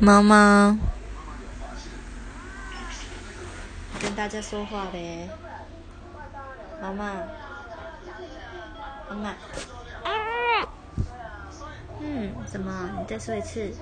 妈妈，跟大家说话呗。妈妈，妈妈，嗯，怎么？你再说一次。